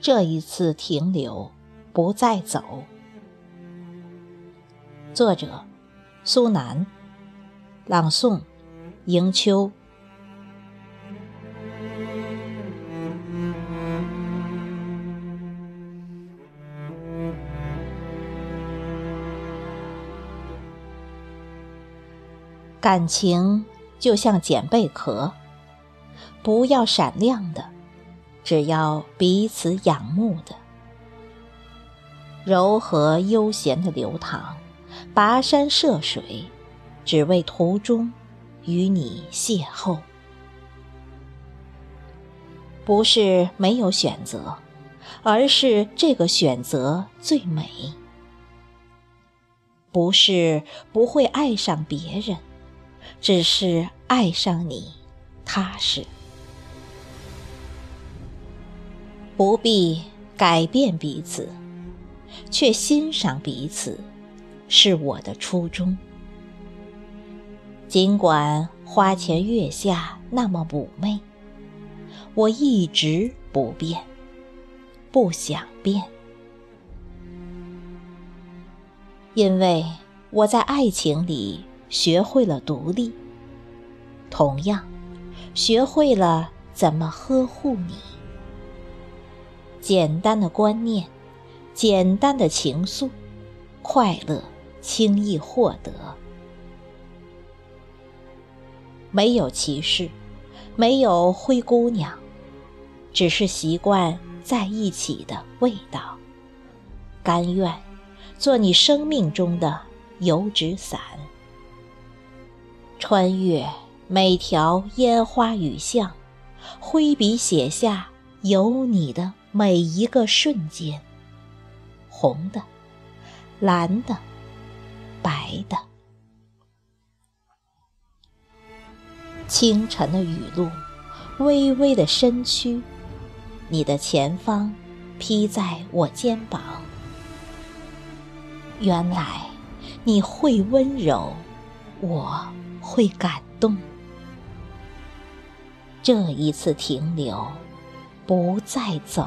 这一次停留，不再走。作者：苏南，朗诵：迎秋。感情就像捡贝壳，不要闪亮的。只要彼此仰慕的，柔和悠闲的流淌，跋山涉水，只为途中与你邂逅。不是没有选择，而是这个选择最美。不是不会爱上别人，只是爱上你踏实。不必改变彼此，却欣赏彼此，是我的初衷。尽管花前月下那么妩媚，我一直不变，不想变，因为我在爱情里学会了独立，同样学会了怎么呵护你。简单的观念，简单的情愫，快乐轻易获得。没有歧视，没有灰姑娘，只是习惯在一起的味道。甘愿做你生命中的油纸伞，穿越每条烟花雨巷，挥笔写下有你的。每一个瞬间，红的、蓝的、白的，清晨的雨露，微微的身躯，你的前方披在我肩膀。原来你会温柔，我会感动。这一次停留。不再走。